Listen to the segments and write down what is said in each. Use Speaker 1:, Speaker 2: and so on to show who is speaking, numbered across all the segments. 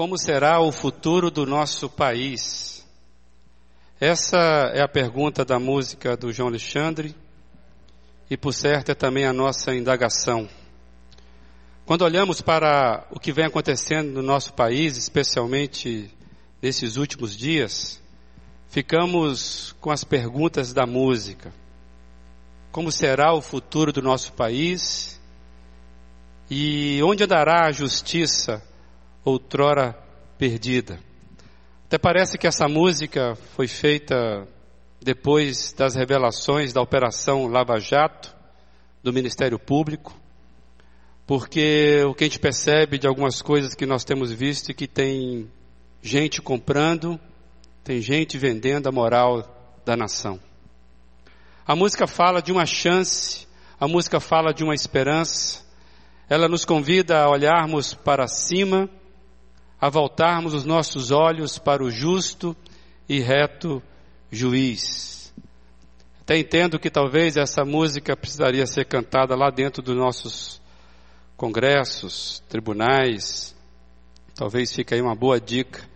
Speaker 1: Como será o futuro do nosso país? Essa é a pergunta da música do João Alexandre e, por certo, é também a nossa indagação. Quando olhamos para o que vem acontecendo no nosso país, especialmente nesses últimos dias, ficamos com as perguntas da música. Como será o futuro do nosso país? E onde andará a justiça outrora perdida? Até parece que essa música foi feita depois das revelações da Operação Lava Jato do Ministério Público, porque o que a gente percebe de algumas coisas que nós temos visto é que tem gente comprando, tem gente vendendo a moral da nação. A música fala de uma chance, a música fala de uma esperança, ela nos convida a olharmos para cima, a voltarmos os nossos olhos para o justo e reto juiz. Até entendo que talvez essa música precisaria ser cantada lá dentro dos nossos congressos, tribunais. Talvez fique aí uma boa dica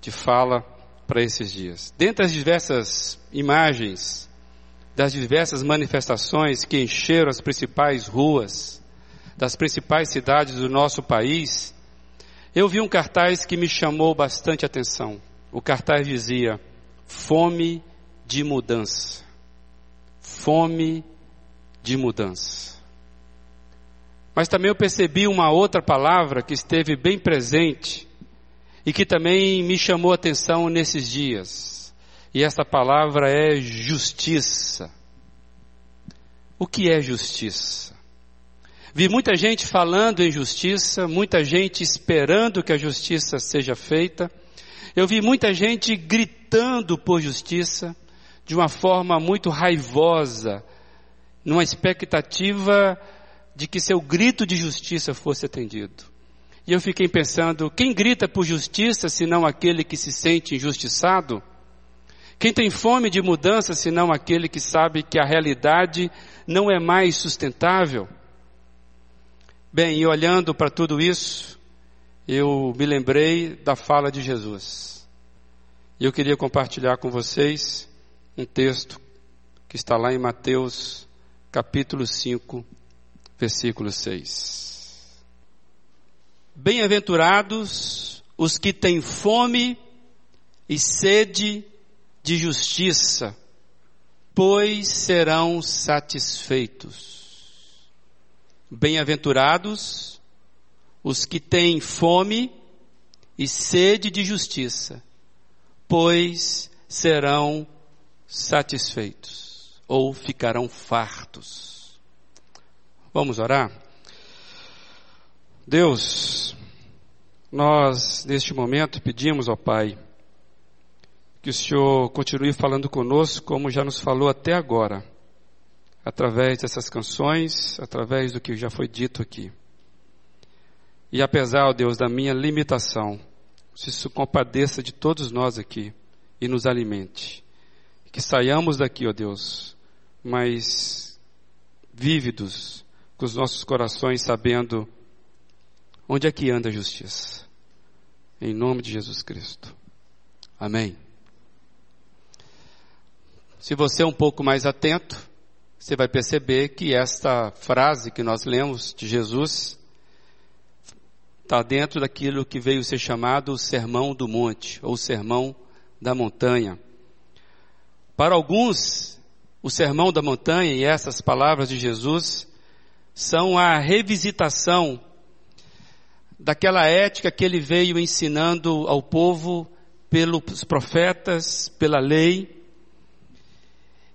Speaker 1: de fala para esses dias. Dentre as diversas imagens, das diversas manifestações que encheram as principais ruas das principais cidades do nosso país, eu vi um cartaz que me chamou bastante atenção. O cartaz dizia: fome de mudança. Fome de mudança. Mas também eu percebi uma outra palavra que esteve bem presente e que também me chamou atenção nesses dias. E essa palavra é justiça. O que é justiça? Vi muita gente falando em justiça, muita gente esperando que a justiça seja feita. Eu vi muita gente gritando por justiça de uma forma muito raivosa, numa expectativa de que seu grito de justiça fosse atendido. E eu fiquei pensando, quem grita por justiça senão aquele que se sente injustiçado? Quem tem fome de mudança senão aquele que sabe que a realidade não é mais sustentável? Bem, e olhando para tudo isso, eu me lembrei da fala de Jesus. E eu queria compartilhar com vocês um texto que está lá em Mateus, capítulo 5, versículo 6. Bem-aventurados os que têm fome e sede de justiça, pois serão satisfeitos. Bem-aventurados os que têm fome e sede de justiça, pois serão satisfeitos ou ficarão fartos. Vamos orar? Deus, nós neste momento pedimos ao Pai que o Senhor continue falando conosco como já nos falou até agora através dessas canções, através do que já foi dito aqui. E apesar, ó Deus, da minha limitação, se isso compadeça de todos nós aqui e nos alimente. Que saiamos daqui, ó Deus, mas vívidos, com os nossos corações sabendo onde é que anda a justiça. Em nome de Jesus Cristo. Amém. Se você é um pouco mais atento, você vai perceber que esta frase que nós lemos de Jesus está dentro daquilo que veio ser chamado o Sermão do Monte, ou Sermão da Montanha. Para alguns, o Sermão da Montanha e essas palavras de Jesus são a revisitação daquela ética que ele veio ensinando ao povo pelos profetas, pela lei,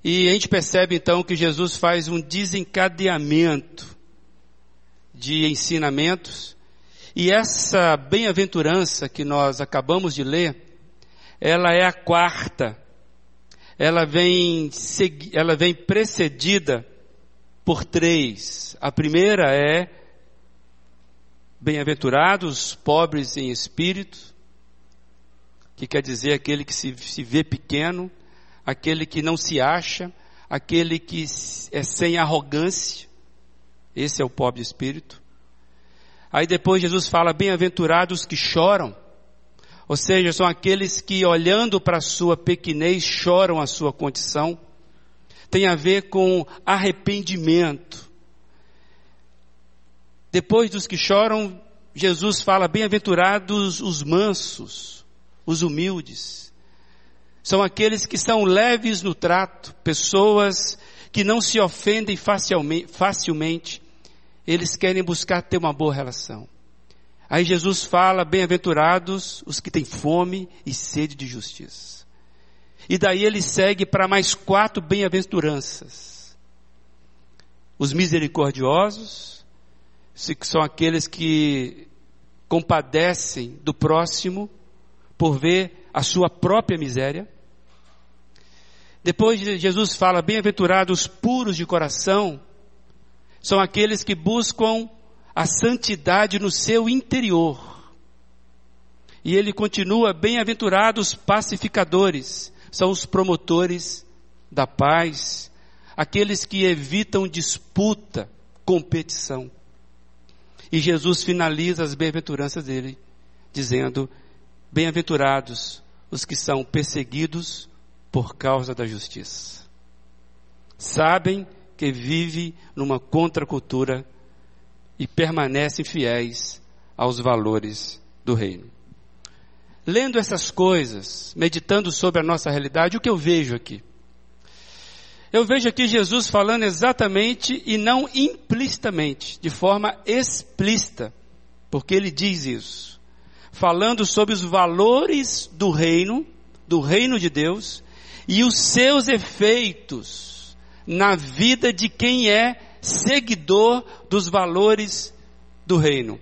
Speaker 1: e a gente percebe então que Jesus faz um desencadeamento de ensinamentos, e essa bem-aventurança que nós acabamos de ler, ela é a quarta. Ela vem, ela vem precedida por três. A primeira é bem-aventurados pobres em espírito, que quer dizer aquele que se, se vê pequeno, aquele que não se acha, aquele que é sem arrogância. Esse é o pobre espírito. Aí depois Jesus fala: bem-aventurados que choram. Ou seja, são aqueles que olhando para a sua pequenez choram a sua condição. Tem a ver com arrependimento. Depois dos que choram, Jesus fala: bem-aventurados os mansos, os humildes. São aqueles que são leves no trato, pessoas que não se ofendem facilmente. Eles querem buscar ter uma boa relação. Aí Jesus fala: bem-aventurados os que têm fome e sede de justiça. E daí ele segue para mais quatro bem-aventuranças. Os misericordiosos, que são aqueles que compadecem do próximo por ver a sua própria miséria. Depois Jesus fala: bem-aventurados puros de coração, são aqueles que buscam a santidade no seu interior. E ele continua: bem-aventurados pacificadores, são os promotores da paz, aqueles que evitam disputa, competição. E Jesus finaliza as bem-aventuranças dele, dizendo: Bem-aventurados os que são perseguidos por causa da justiça. Sabem que vive numa contracultura e permanecem fiéis aos valores do reino. Lendo essas coisas, meditando sobre a nossa realidade, o que eu vejo aqui? Eu vejo aqui Jesus falando exatamente e não implicitamente, de forma explícita, porque ele diz isso. Falando sobre os valores do reino, do reino de Deus, e os seus efeitos na vida de quem é seguidor dos valores do reino.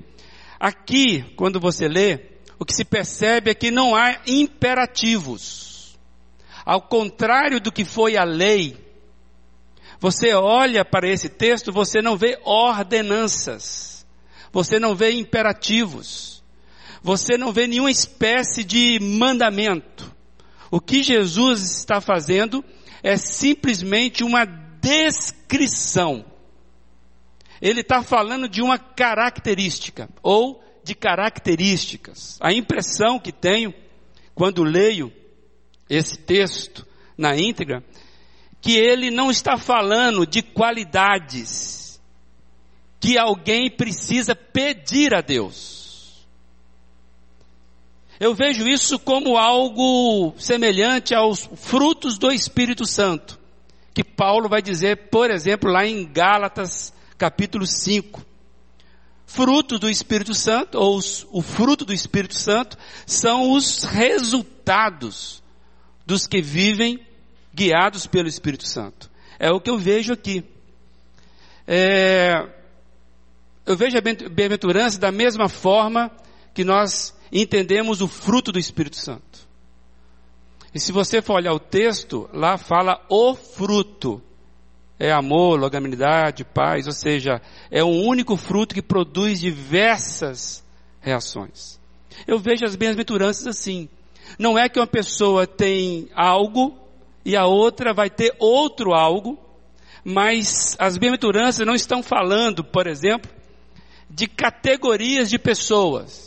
Speaker 1: Aqui, quando você lê, o que se percebe é que não há imperativos. Ao contrário do que foi a lei, você olha para esse texto, você não vê ordenanças, você não vê imperativos, você não vê nenhuma espécie de mandamento. O que Jesus está fazendo é simplesmente uma descrição ele está falando de uma característica, ou de características. A impressão que tenho, quando leio esse texto na íntegra, que ele não está falando de qualidades que alguém precisa pedir a Deus. Eu vejo isso como algo semelhante aos frutos do Espírito Santo, que Paulo vai dizer, por exemplo, lá em Gálatas capítulo 5. Fruto do Espírito Santo, ou os, o fruto do Espírito Santo, são os resultados dos que vivem guiados pelo Espírito Santo. É o que eu vejo aqui. É, eu vejo a bem-aventurança da mesma forma que nós entendemos o fruto do Espírito Santo. E se você for olhar o texto, lá fala o fruto é amor, longanimidade, paz, ou seja, é um único fruto que produz diversas reações. Eu vejo as bem-aventuranças assim. Não é que uma pessoa tem algo e a outra vai ter outro algo, mas as bem-aventuranças não estão falando, por exemplo, de categorias de pessoas.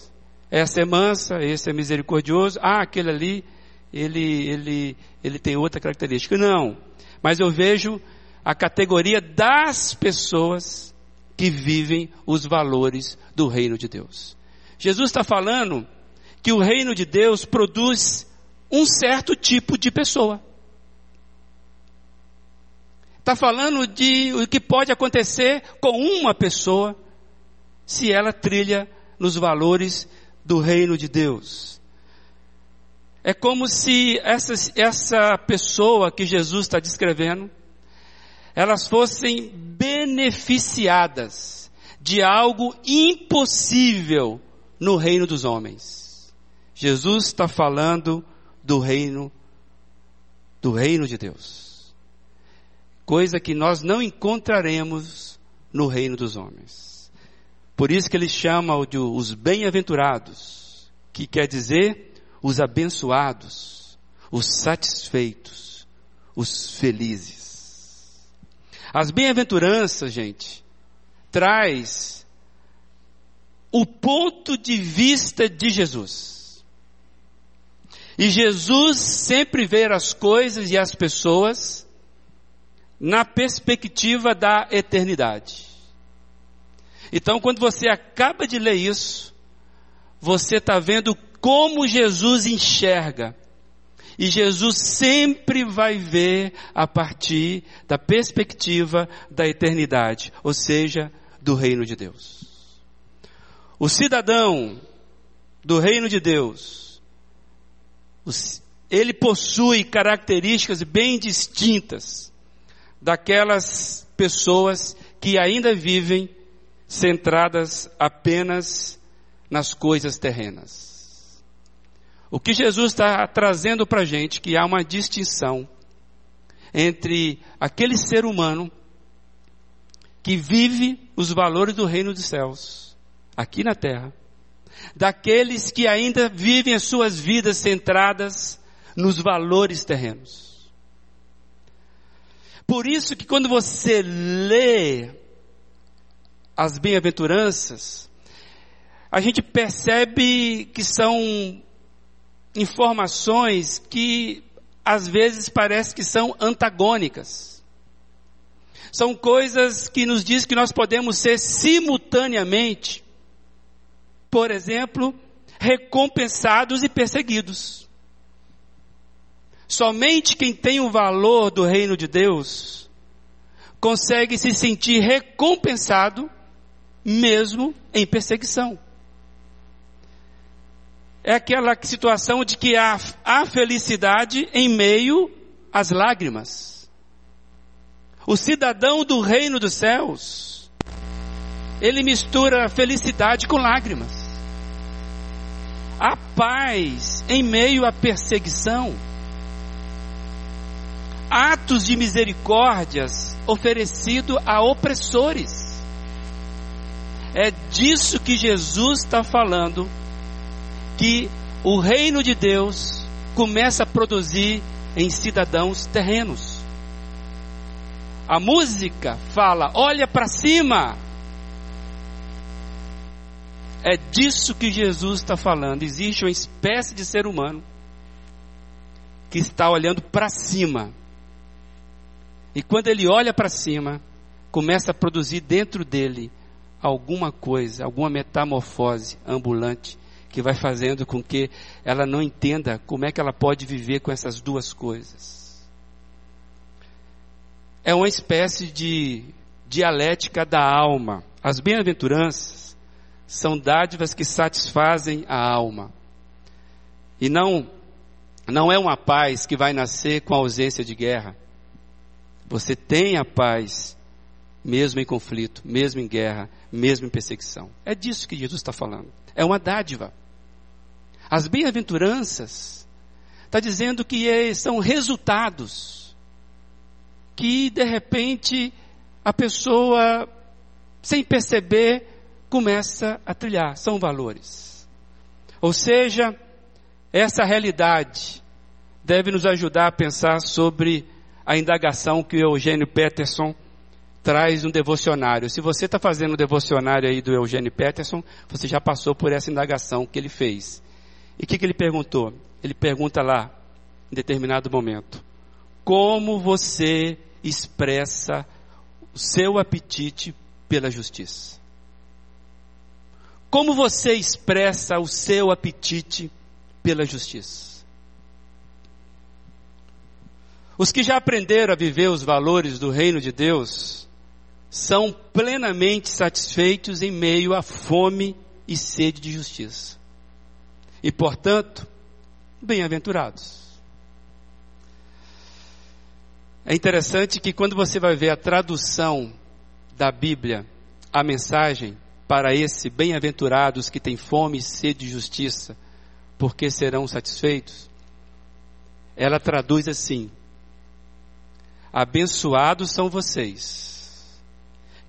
Speaker 1: Essa é mansa, esse é misericordioso, ah, aquele ali, ele, ele, ele tem outra característica. Não. Mas eu vejo a categoria das pessoas que vivem os valores do reino de Deus. Jesus está falando que o reino de Deus produz um certo tipo de pessoa. Está falando de o que pode acontecer com uma pessoa se ela trilha nos valores do reino de Deus. É como se essa, essa pessoa que Jesus está descrevendo, elas fossem beneficiadas de algo impossível no reino dos homens. Jesus está falando do reino, do reino de Deus. Coisa que nós não encontraremos no reino dos homens. Por isso que ele chama de os bem-aventurados, que quer dizer os abençoados, os satisfeitos, os felizes. As bem-aventuranças, gente, traz o ponto de vista de Jesus. E Jesus sempre vê as coisas e as pessoas na perspectiva da eternidade. Então, quando você acaba de ler isso, você está vendo como Jesus enxerga. E Jesus sempre vai ver a partir da perspectiva da eternidade, ou seja, do reino de Deus. O cidadão do reino de Deus, ele possui características bem distintas daquelas pessoas que ainda vivem centradas apenas nas coisas terrenas. O que Jesus está trazendo para a gente que há uma distinção entre aquele ser humano que vive os valores do reino dos céus aqui na terra, daqueles que ainda vivem as suas vidas centradas nos valores terrenos. Por isso que quando você lê as bem-aventuranças, a gente percebe que são informações que às vezes parece que são antagônicas. São coisas que nos diz que nós podemos ser simultaneamente, por exemplo, recompensados e perseguidos. Somente quem tem o valor do reino de Deus consegue se sentir recompensado mesmo em perseguição. É aquela situação de que há, há felicidade em meio às lágrimas. O cidadão do reino dos céus, ele mistura felicidade com lágrimas. Há paz em meio à perseguição atos de misericórdias oferecido a opressores. É disso que Jesus está falando, que o reino de Deus começa a produzir em cidadãos terrenos. A música fala: olha para cima. É disso que Jesus está falando. Existe uma espécie de ser humano que está olhando para cima e quando ele olha para cima, começa a produzir dentro dele alguma coisa, alguma metamorfose ambulante que vai fazendo com que ela não entenda como é que ela pode viver com essas duas coisas. É uma espécie de dialética da alma. As bem-aventuranças são dádivas que satisfazem a alma. E não não é uma paz que vai nascer com a ausência de guerra. Você tem a paz, mesmo em conflito, mesmo em guerra, mesmo em perseguição. É disso que Jesus está falando. É uma dádiva. As bem-aventuranças está dizendo que é, são resultados que de repente a pessoa, sem perceber, começa a trilhar. São valores. Ou seja, essa realidade deve nos ajudar a pensar sobre a indagação que o Eugênio Peterson traz no devocionário. Se você está fazendo o devocionário aí do Eugênio Peterson, você já passou por essa indagação que ele fez. E o que, que ele perguntou? Ele pergunta lá, em determinado momento, como você expressa o seu apetite pela justiça? Como você expressa o seu apetite pela justiça? Os que já aprenderam a viver os valores do reino de Deus são plenamente satisfeitos em meio à fome e sede de justiça. E, portanto, bem-aventurados. É interessante que quando você vai ver a tradução da Bíblia, a mensagem para esse bem-aventurados que têm fome e sede de justiça, porque serão satisfeitos, ela traduz assim: Abençoados são vocês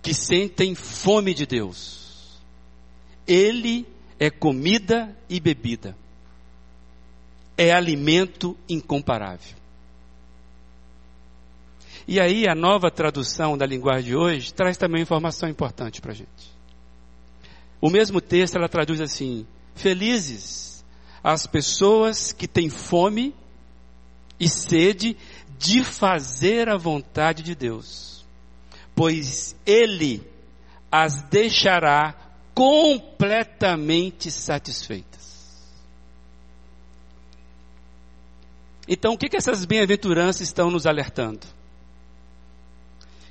Speaker 1: que sentem fome de Deus. Ele é comida e bebida. É alimento incomparável. E aí a nova tradução da linguagem de hoje traz também uma informação importante para a gente. O mesmo texto ela traduz assim: Felizes as pessoas que têm fome e sede de fazer a vontade de Deus, pois Ele as deixará completamente satisfeitas. Então, o que, que essas bem-aventuranças estão nos alertando?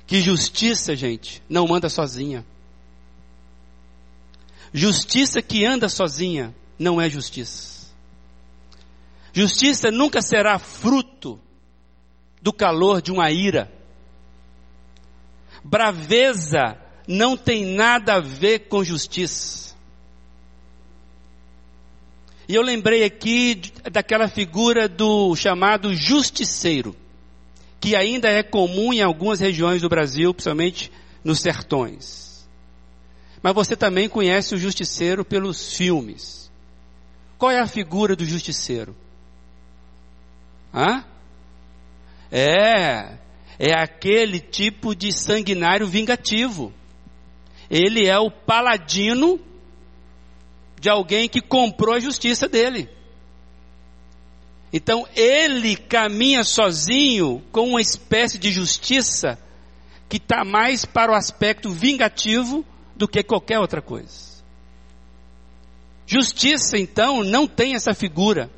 Speaker 1: Que justiça, gente, não anda sozinha. Justiça que anda sozinha não é justiça. Justiça nunca será fruto do calor de uma ira. Braveza não tem nada a ver com justiça. E eu lembrei aqui daquela figura do chamado justiceiro, que ainda é comum em algumas regiões do Brasil, principalmente nos sertões. Mas você também conhece o justiceiro pelos filmes. Qual é a figura do justiceiro? Hã? É, é aquele tipo de sanguinário vingativo. Ele é o paladino de alguém que comprou a justiça dele. Então ele caminha sozinho com uma espécie de justiça que está mais para o aspecto vingativo do que qualquer outra coisa. Justiça, então, não tem essa figura.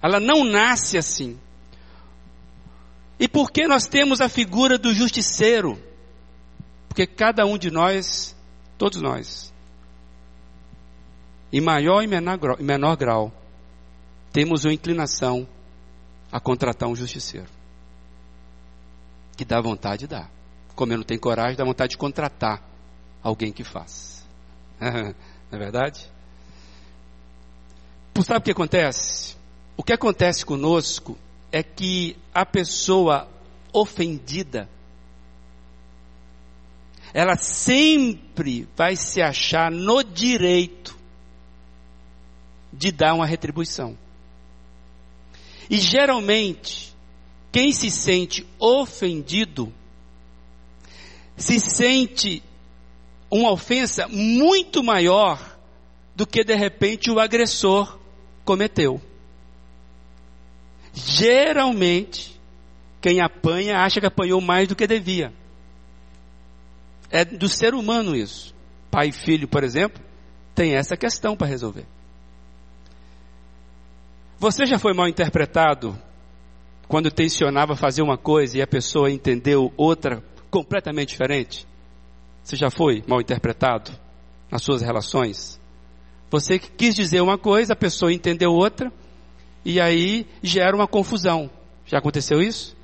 Speaker 1: Ela não nasce assim. E por que nós temos a figura do justiceiro? Porque cada um de nós, todos nós, em maior e menor menor grau temos uma inclinação a contratar um justiceiro. Que dá vontade de dar. Como eu não tenho coragem, dá vontade de contratar alguém que faça. não é verdade? Sabe o que acontece? O que acontece conosco é que a pessoa ofendida, ela sempre vai se achar no direito de dar uma retribuição. E geralmente, quem se sente ofendido, se sente uma ofensa muito maior do que de repente o agressor cometeu. Geralmente, quem apanha acha que apanhou mais do que devia. É do ser humano isso. Pai e filho, por exemplo, tem essa questão para resolver. Você já foi mal interpretado quando tensionava fazer uma coisa e a pessoa entendeu outra completamente diferente? Você já foi mal interpretado nas suas relações? Você quis dizer uma coisa, a pessoa entendeu outra, e aí gera uma confusão. Já aconteceu isso?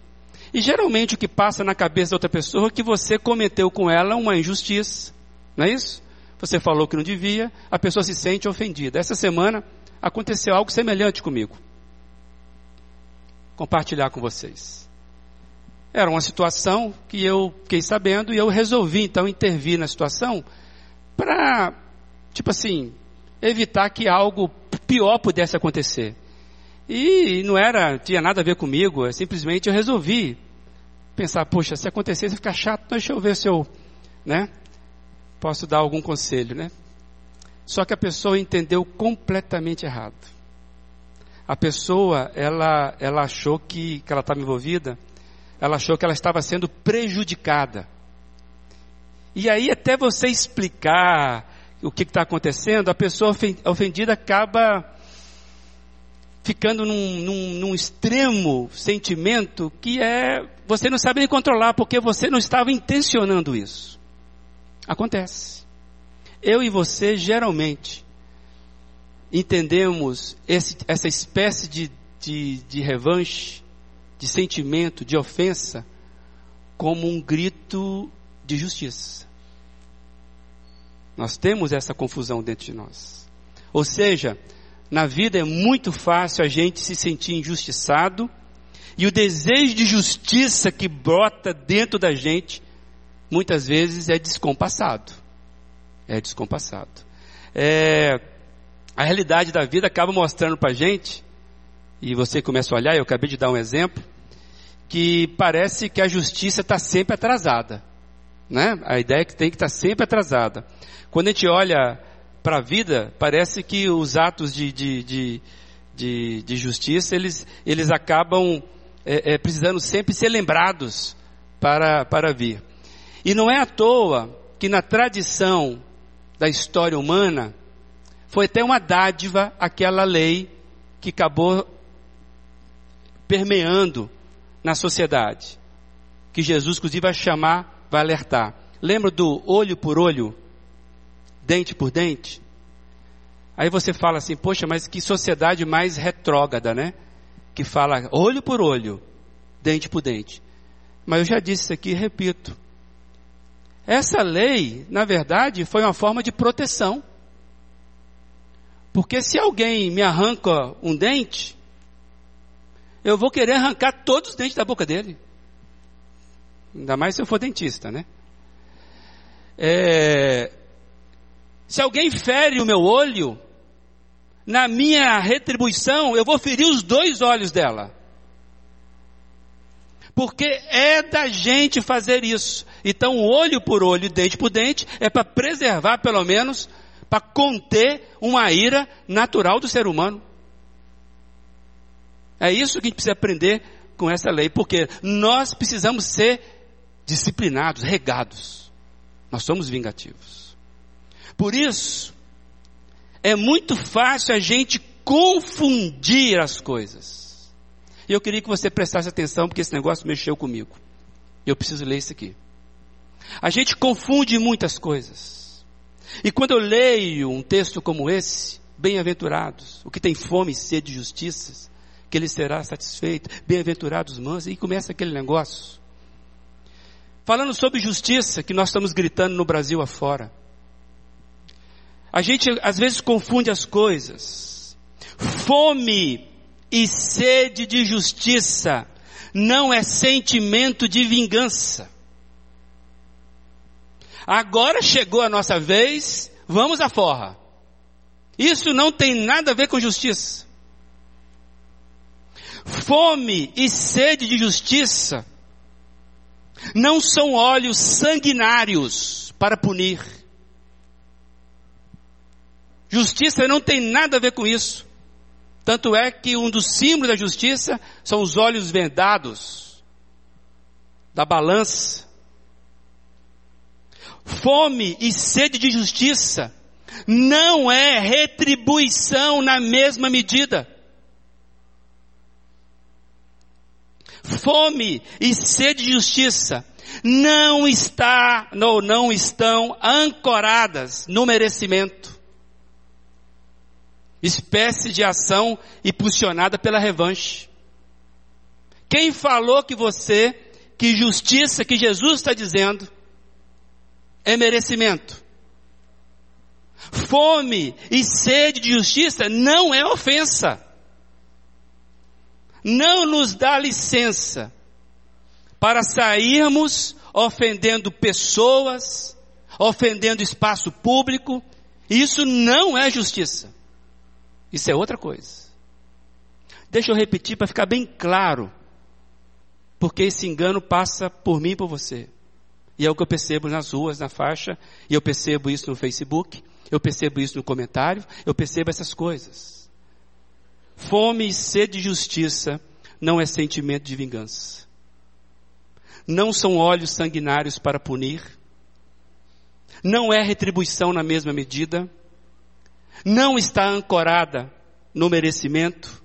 Speaker 1: E geralmente o que passa na cabeça da outra pessoa é que você cometeu com ela uma injustiça. Não é isso? Você falou que não devia, a pessoa se sente ofendida. Essa semana aconteceu algo semelhante comigo. Compartilhar com vocês. Era uma situação que eu fiquei sabendo e eu resolvi então intervir na situação para, tipo assim, evitar que algo pior pudesse acontecer. E não era, tinha nada a ver comigo, é simplesmente eu resolvi pensar, poxa, se acontecer, ficar chato, deixa eu ver se eu, né, posso dar algum conselho, né? Só que a pessoa entendeu completamente errado. A pessoa, ela, ela achou que, que ela estava envolvida, ela achou que ela estava sendo prejudicada. E aí, até você explicar o que está acontecendo, a pessoa ofendida acaba ficando num, num, num, extremo sentimento que é você não sabe nem controlar porque você não estava intencionando isso. Acontece. Eu e você geralmente entendemos esse, essa espécie de, de, de revanche, de sentimento, de ofensa, como um grito de justiça. Nós temos essa confusão dentro de nós. Ou seja, na vida é muito fácil a gente se sentir injustiçado e o desejo de justiça que brota dentro da gente muitas vezes é descompassado. É descompassado. É, a realidade da vida acaba mostrando para a gente, e você começa a olhar, eu acabei de dar um exemplo, que parece que a justiça está sempre atrasada. Né? A ideia é que tem que estar tá sempre atrasada. Quando a gente olha para a vida, parece que os atos de, de, de, de, de justiça, eles, eles acabam é, é, precisando sempre ser lembrados para, para vir. E não é à toa que na tradição da história humana, foi até uma dádiva aquela lei que acabou permeando na sociedade, que Jesus inclusive vai chamar, vai alertar. Lembra do olho por olho, dente por dente? Aí você fala assim, poxa, mas que sociedade mais retrógrada, né? Que fala olho por olho, dente por dente. Mas eu já disse isso aqui e repito. Essa lei, na verdade, foi uma forma de proteção. Porque se alguém me arranca um dente, eu vou querer arrancar todos os dentes da boca dele. Ainda mais se eu for dentista, né? É, se alguém fere o meu olho, na minha retribuição, eu vou ferir os dois olhos dela. Porque é da gente fazer isso. Então, olho por olho, dente por dente, é para preservar, pelo menos, para conter uma ira natural do ser humano. É isso que a gente precisa aprender com essa lei, porque nós precisamos ser disciplinados, regados. Nós somos vingativos. Por isso, é muito fácil a gente confundir as coisas. E eu queria que você prestasse atenção, porque esse negócio mexeu comigo. Eu preciso ler isso aqui. A gente confunde muitas coisas. E quando eu leio um texto como esse, bem-aventurados, o que tem fome e sede de justiça, que ele será satisfeito, bem-aventurados mansos, e começa aquele negócio. Falando sobre justiça, que nós estamos gritando no Brasil afora. A gente às vezes confunde as coisas. Fome e sede de justiça não é sentimento de vingança. Agora chegou a nossa vez, vamos à forra. Isso não tem nada a ver com justiça. Fome e sede de justiça não são olhos sanguinários para punir. Justiça não tem nada a ver com isso. Tanto é que um dos símbolos da justiça são os olhos vendados da balança. Fome e sede de justiça não é retribuição na mesma medida. Fome e sede de justiça não está ou não estão ancoradas no merecimento espécie de ação impulsionada pela revanche. Quem falou que você, que justiça que Jesus está dizendo, é merecimento? Fome e sede de justiça não é ofensa. Não nos dá licença para sairmos ofendendo pessoas, ofendendo espaço público. Isso não é justiça. Isso é outra coisa. Deixa eu repetir para ficar bem claro. Porque esse engano passa por mim e por você. E é o que eu percebo nas ruas, na faixa, e eu percebo isso no Facebook, eu percebo isso no comentário, eu percebo essas coisas. Fome e sede de justiça não é sentimento de vingança. Não são olhos sanguinários para punir. Não é retribuição na mesma medida não está ancorada no merecimento,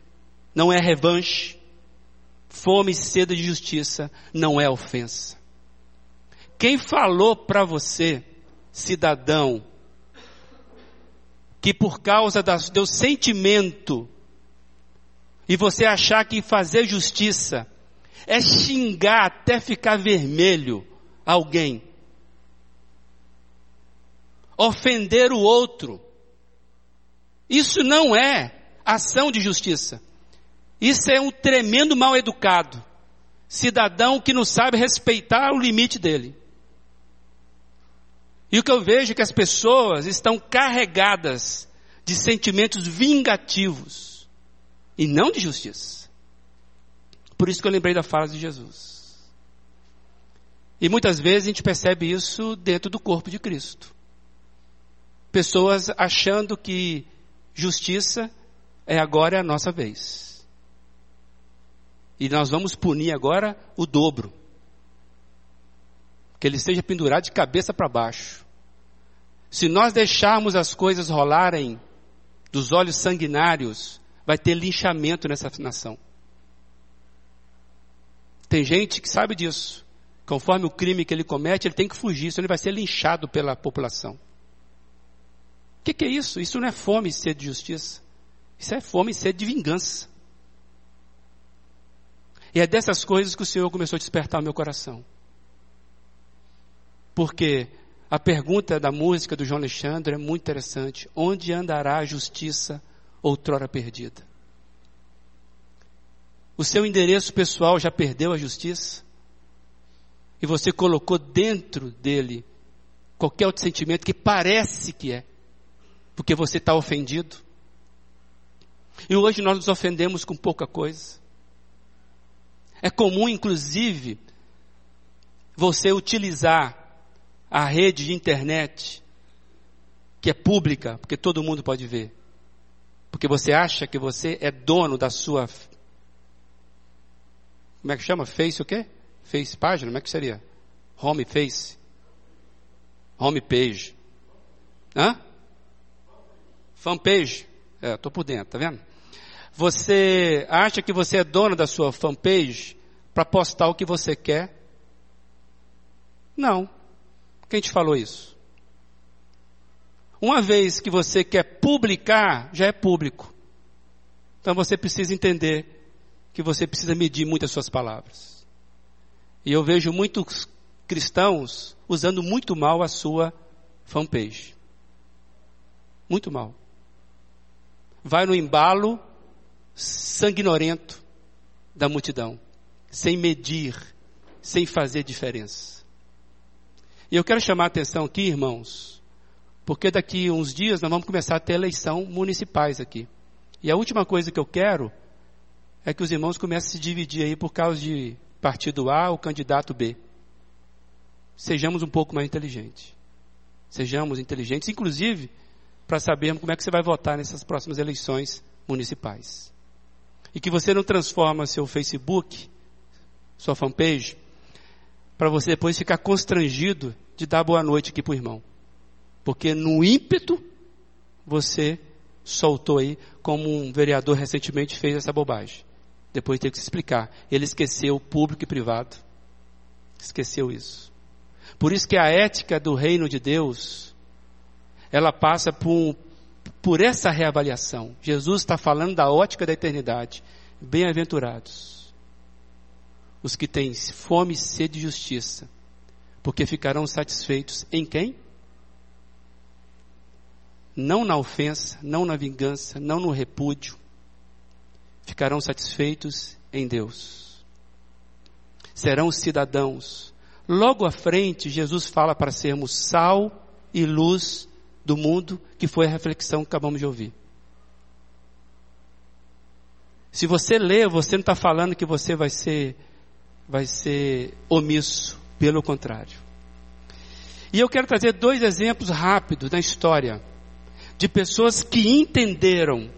Speaker 1: não é revanche. Fome e sede de justiça não é ofensa. Quem falou para você, cidadão, que por causa do seu sentimento e você achar que fazer justiça é xingar até ficar vermelho alguém, ofender o outro, isso não é ação de justiça. Isso é um tremendo mal educado. Cidadão que não sabe respeitar o limite dele. E o que eu vejo é que as pessoas estão carregadas de sentimentos vingativos e não de justiça. Por isso que eu lembrei da fala de Jesus. E muitas vezes a gente percebe isso dentro do corpo de Cristo. Pessoas achando que justiça é agora a nossa vez. E nós vamos punir agora o dobro. Que ele esteja pendurado de cabeça para baixo. Se nós deixarmos as coisas rolarem dos olhos sanguinários, vai ter linchamento nessa nação. Tem gente que sabe disso. Conforme o crime que ele comete, ele tem que fugir, senão ele vai ser linchado pela população. Que, que, é isso? Isso não é fome e sede de justiça. Isso é fome e sede de vingança. E é dessas coisas que o Senhor começou a despertar o meu coração. Porque a pergunta da música do João Alexandre é muito interessante. Onde andará a justiça outrora perdida? O seu endereço pessoal já perdeu a justiça? E você colocou dentro dele qualquer outro sentimento que parece que é, porque você está ofendido? E hoje nós nos ofendemos com pouca coisa. É comum, inclusive, você utilizar a rede de internet, que é pública, porque todo mundo pode ver. Porque você acha que você é dono da sua. Como é que chama? Face o quê? Face página? Como é que seria? Home face. Home page. Hã? Fanpage. É, tô por dentro, tá vendo? Você acha que você é dono da sua fanpage para postar o que você quer? Não. Quem te falou isso? Uma vez que você quer publicar, já é público. Então você precisa entender que você precisa medir muito as suas palavras. E eu vejo muitos cristãos usando muito mal a sua fanpage. Muito mal. Vai no embalo sanguinolento da multidão, sem medir, sem fazer diferença. E eu quero chamar a atenção aqui, irmãos, porque daqui uns dias nós vamos começar a ter eleição municipais aqui. E a última coisa que eu quero é que os irmãos comecem a se dividir aí por causa de partido A ou candidato B. Sejamos um pouco mais inteligentes. Sejamos inteligentes, inclusive, para sabermos como é que você vai votar nessas próximas eleições municipais. E que você não transforma seu Facebook, sua fanpage, para você depois ficar constrangido de dar boa noite aqui para o irmão. Porque no ímpeto, você soltou aí, como um vereador recentemente fez essa bobagem. Depois teve que se explicar. Ele esqueceu público e privado. Esqueceu isso. Por isso que a ética do reino de Deus, ela passa por, por essa reavaliação. Jesus está falando da ótica da eternidade. Bem-aventurados os que têm fome e sede de justiça, porque ficarão satisfeitos em quem? Não na ofensa, não na vingança, não no repúdio. Ficarão satisfeitos em Deus. Serão cidadãos. Logo à frente, Jesus fala para sermos sal e luz do mundo, que foi a reflexão que acabamos de ouvir. Se você lê, você não está falando que você vai ser vai ser omisso, pelo contrário. E eu quero trazer dois exemplos rápidos da história de pessoas que entenderam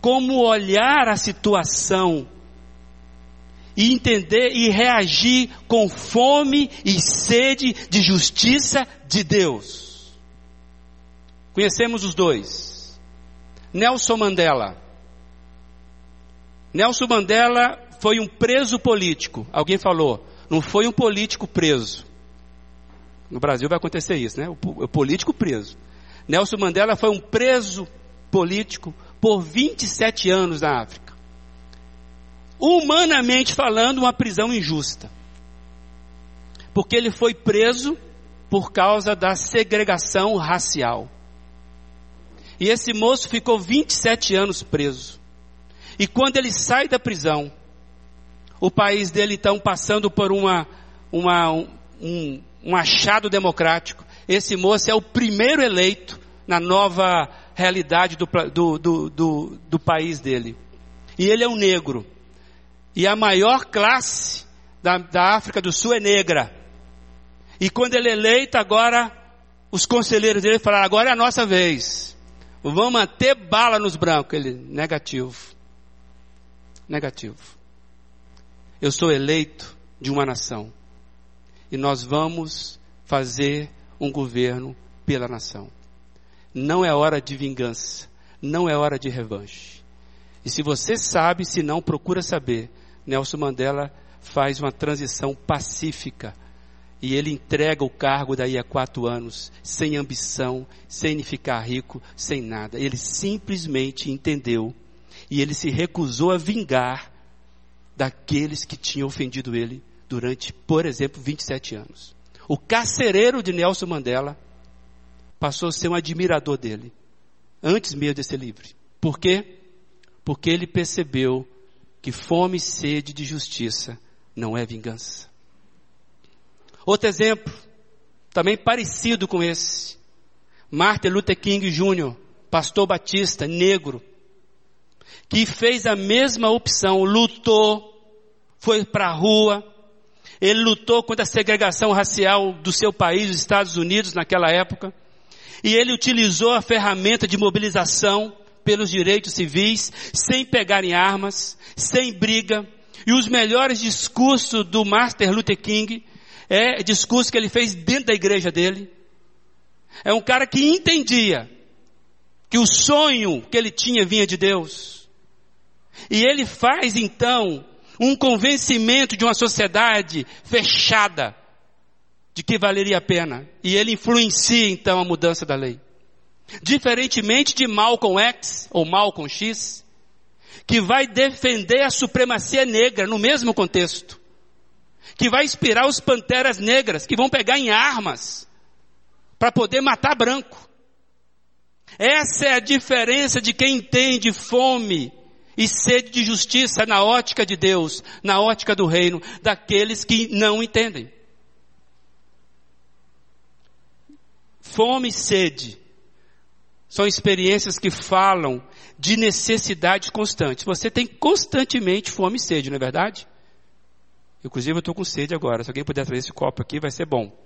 Speaker 1: como olhar a situação e entender e reagir com fome e sede de justiça de Deus. Conhecemos os dois. Nelson Mandela. Nelson Mandela foi um preso político. Alguém falou, não foi um político preso. No Brasil vai acontecer isso, né? O político preso. Nelson Mandela foi um preso político por 27 anos na África. Humanamente falando, uma prisão injusta. Porque ele foi preso por causa da segregação racial. E esse moço ficou 27 anos preso. E quando ele sai da prisão, o país dele então passando por uma, uma, um, um achado democrático. Esse moço é o primeiro eleito na nova realidade do, do, do, do, do país dele. E ele é um negro. E a maior classe da, da África do Sul é negra. E quando ele é eleito, agora os conselheiros dele falaram: agora é a nossa vez. Vão manter bala nos brancos. Ele, negativo. Negativo. Eu sou eleito de uma nação. E nós vamos fazer um governo pela nação. Não é hora de vingança. Não é hora de revanche. E se você sabe, se não, procura saber. Nelson Mandela faz uma transição pacífica. E ele entrega o cargo daí a quatro anos, sem ambição, sem ficar rico, sem nada. Ele simplesmente entendeu e ele se recusou a vingar daqueles que tinham ofendido ele durante, por exemplo, 27 anos. O carcereiro de Nelson Mandela passou a ser um admirador dele, antes mesmo de ser livre. Por quê? Porque ele percebeu que fome e sede de justiça não é vingança. Outro exemplo, também parecido com esse. Martin Luther King Jr., pastor batista, negro, que fez a mesma opção, lutou, foi para a rua, ele lutou contra a segregação racial do seu país, os Estados Unidos, naquela época, e ele utilizou a ferramenta de mobilização pelos direitos civis, sem pegar em armas, sem briga, e os melhores discursos do Martin Luther King é discurso que ele fez dentro da igreja dele. É um cara que entendia que o sonho que ele tinha vinha de Deus. E ele faz então um convencimento de uma sociedade fechada de que valeria a pena. E ele influencia então a mudança da lei. Diferentemente de Malcolm X ou Malcolm X, que vai defender a supremacia negra no mesmo contexto, que vai inspirar os panteras negras que vão pegar em armas para poder matar branco. Essa é a diferença de quem entende fome e sede de justiça na ótica de Deus, na ótica do reino, daqueles que não entendem. Fome e sede são experiências que falam de necessidade constante. Você tem constantemente fome e sede, não é verdade? Inclusive eu estou com sede agora. Se alguém puder trazer esse copo aqui, vai ser bom.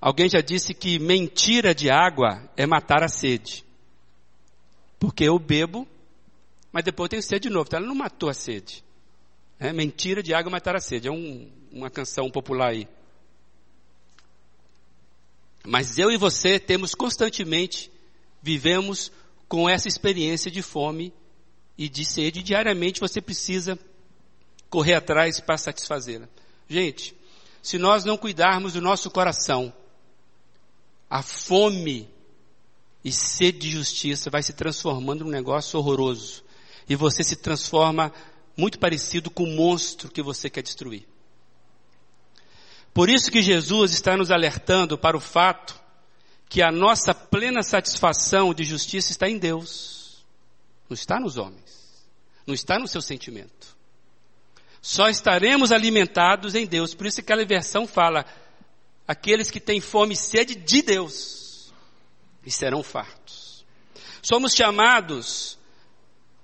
Speaker 1: Alguém já disse que mentira de água é matar a sede. Porque eu bebo, mas depois eu tenho sede de novo. Então ela não matou a sede. É mentira de água é matar a sede. É um, uma canção popular aí. Mas eu e você temos constantemente, vivemos com essa experiência de fome e de sede. Diariamente você precisa correr atrás para satisfazê-la. Gente, se nós não cuidarmos do nosso coração, a fome e sede de justiça vai se transformando num negócio horroroso. E você se transforma muito parecido com o monstro que você quer destruir. Por isso que Jesus está nos alertando para o fato que a nossa plena satisfação de justiça está em Deus. Não está nos homens. Não está no seu sentimento. Só estaremos alimentados em Deus. Por isso que aquela versão fala, aqueles que têm fome e sede de Deus, e serão fartos. Somos chamados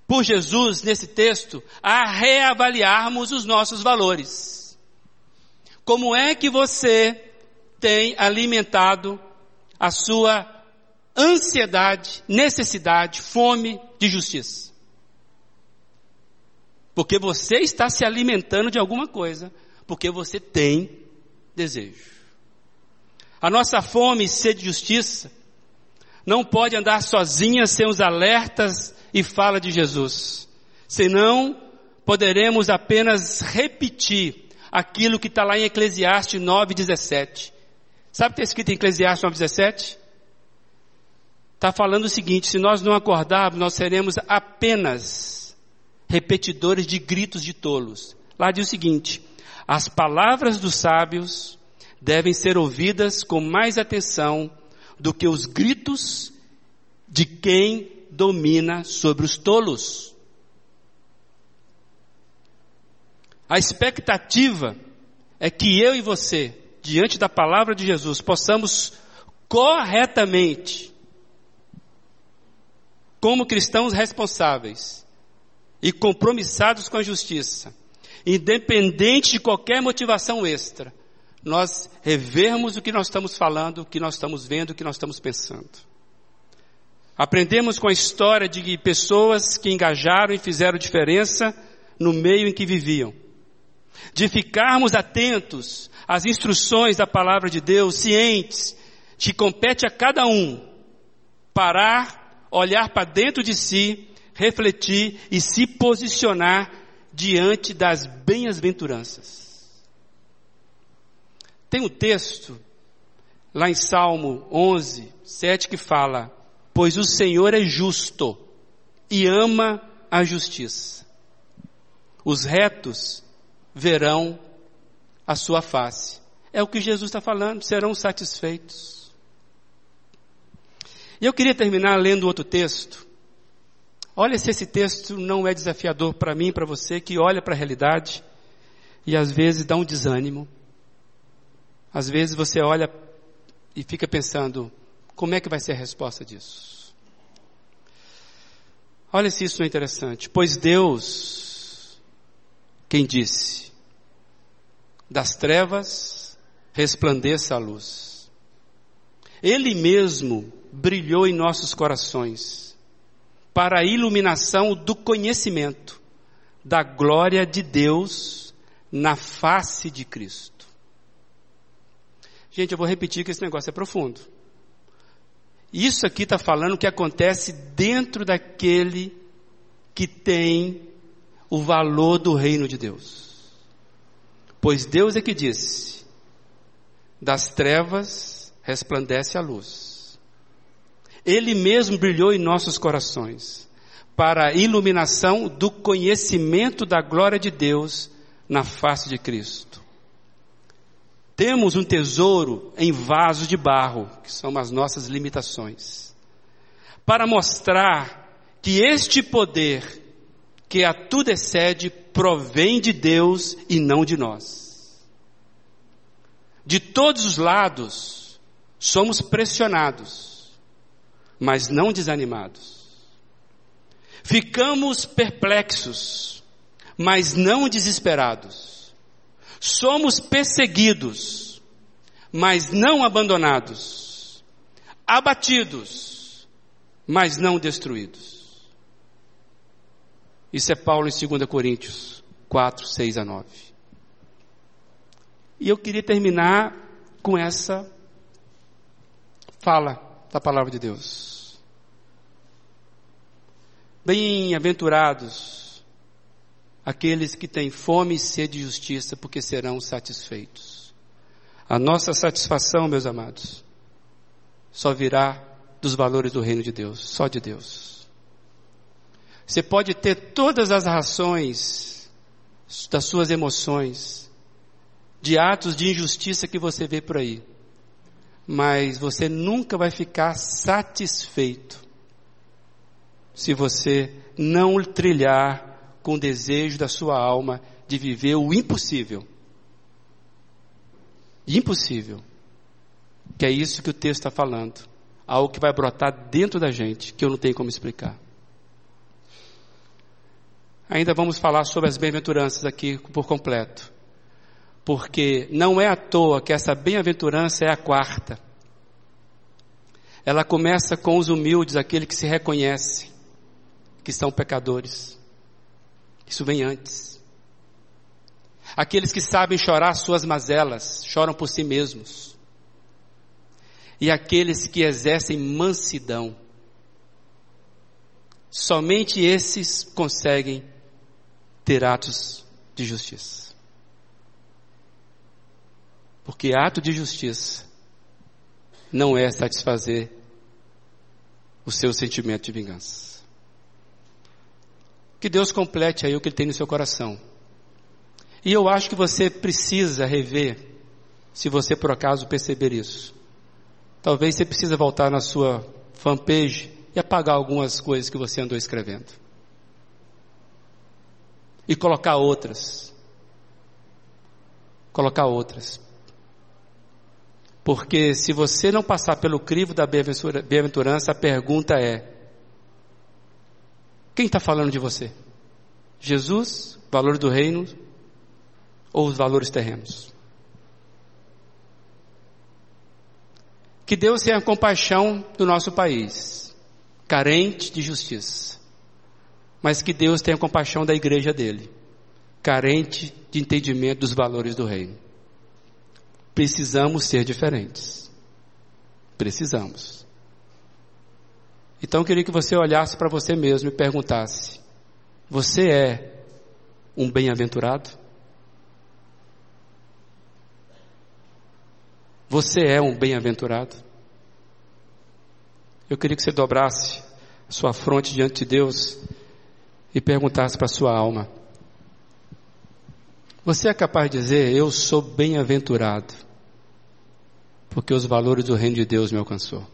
Speaker 1: por Jesus nesse texto a reavaliarmos os nossos valores. Como é que você tem alimentado a sua ansiedade, necessidade, fome de justiça? Porque você está se alimentando de alguma coisa, porque você tem desejo. A nossa fome e sede de justiça não pode andar sozinha sem os alertas e fala de Jesus. Senão, poderemos apenas repetir aquilo que está lá em Eclesiastes 9,17. Sabe o que está escrito em Eclesiastes 9,17? Está falando o seguinte, se nós não acordarmos, nós seremos apenas repetidores de gritos de tolos. Lá diz o seguinte, as palavras dos sábios devem ser ouvidas com mais atenção do que os gritos de quem domina sobre os tolos. A expectativa é que eu e você, diante da palavra de Jesus, possamos corretamente, como cristãos responsáveis e compromissados com a justiça, independente de qualquer motivação extra, nós revermos o que nós estamos falando, o que nós estamos vendo, o que nós estamos pensando. Aprendemos com a história de pessoas que engajaram e fizeram diferença no meio em que viviam. De ficarmos atentos às instruções da palavra de Deus, cientes de que compete a cada um parar, olhar para dentro de si, refletir e se posicionar diante das bem-aventuranças. Tem um texto lá em Salmo 11, 7 que fala: Pois o Senhor é justo e ama a justiça. Os retos verão a sua face. É o que Jesus está falando, serão satisfeitos. E eu queria terminar lendo outro texto. Olha se esse texto não é desafiador para mim, para você, que olha para a realidade e às vezes dá um desânimo. Às vezes você olha e fica pensando, como é que vai ser a resposta disso? Olha se isso não é interessante. Pois Deus, quem disse, das trevas resplandeça a luz. Ele mesmo brilhou em nossos corações para a iluminação do conhecimento da glória de Deus na face de Cristo. Gente, eu vou repetir que esse negócio é profundo. Isso aqui está falando o que acontece dentro daquele que tem o valor do reino de Deus. Pois Deus é que disse: das trevas resplandece a luz. Ele mesmo brilhou em nossos corações para a iluminação do conhecimento da glória de Deus na face de Cristo. Temos um tesouro em vaso de barro, que são as nossas limitações, para mostrar que este poder, que a tudo excede, provém de Deus e não de nós. De todos os lados, somos pressionados, mas não desanimados. Ficamos perplexos, mas não desesperados Somos perseguidos, mas não abandonados. Abatidos, mas não destruídos. Isso é Paulo em 2 Coríntios 4, 6 a 9. E eu queria terminar com essa fala da palavra de Deus. Bem-aventurados aqueles que têm fome e sede de justiça, porque serão satisfeitos. A nossa satisfação, meus amados, só virá dos valores do reino de Deus, só de Deus. Você pode ter todas as razões das suas emoções, de atos de injustiça que você vê por aí, mas você nunca vai ficar satisfeito se você não trilhar com o desejo da sua alma de viver o impossível. Impossível. Que é isso que o texto está falando. Algo que vai brotar dentro da gente, que eu não tenho como explicar. Ainda vamos falar sobre as bem-aventuranças aqui por completo. Porque não é à toa que essa bem-aventurança é a quarta. Ela começa com os humildes, aquele que se reconhece que são pecadores. Isso vem antes. Aqueles que sabem chorar suas mazelas, choram por si mesmos. E aqueles que exercem mansidão. Somente esses conseguem ter atos de justiça. Porque ato de justiça não é satisfazer o seu sentimento de vingança. Que Deus complete aí o que Ele tem no seu coração. E eu acho que você precisa rever, se você por acaso perceber isso. Talvez você precise voltar na sua fanpage e apagar algumas coisas que você andou escrevendo. E colocar outras. Colocar outras. Porque se você não passar pelo crivo da bem-aventurança, a pergunta é: quem está falando de você? Jesus, valor do reino ou os valores terrenos? Que Deus tenha compaixão do nosso país. carente de justiça, mas que Deus tenha compaixão da igreja dele, carente de entendimento dos valores do reino. Precisamos ser diferentes. Precisamos. Então eu queria que você olhasse para você mesmo e perguntasse: Você é um bem-aventurado? Você é um bem-aventurado? Eu queria que você dobrasse sua fronte diante de Deus e perguntasse para sua alma: Você é capaz de dizer, eu sou bem-aventurado, porque os valores do reino de Deus me alcançou?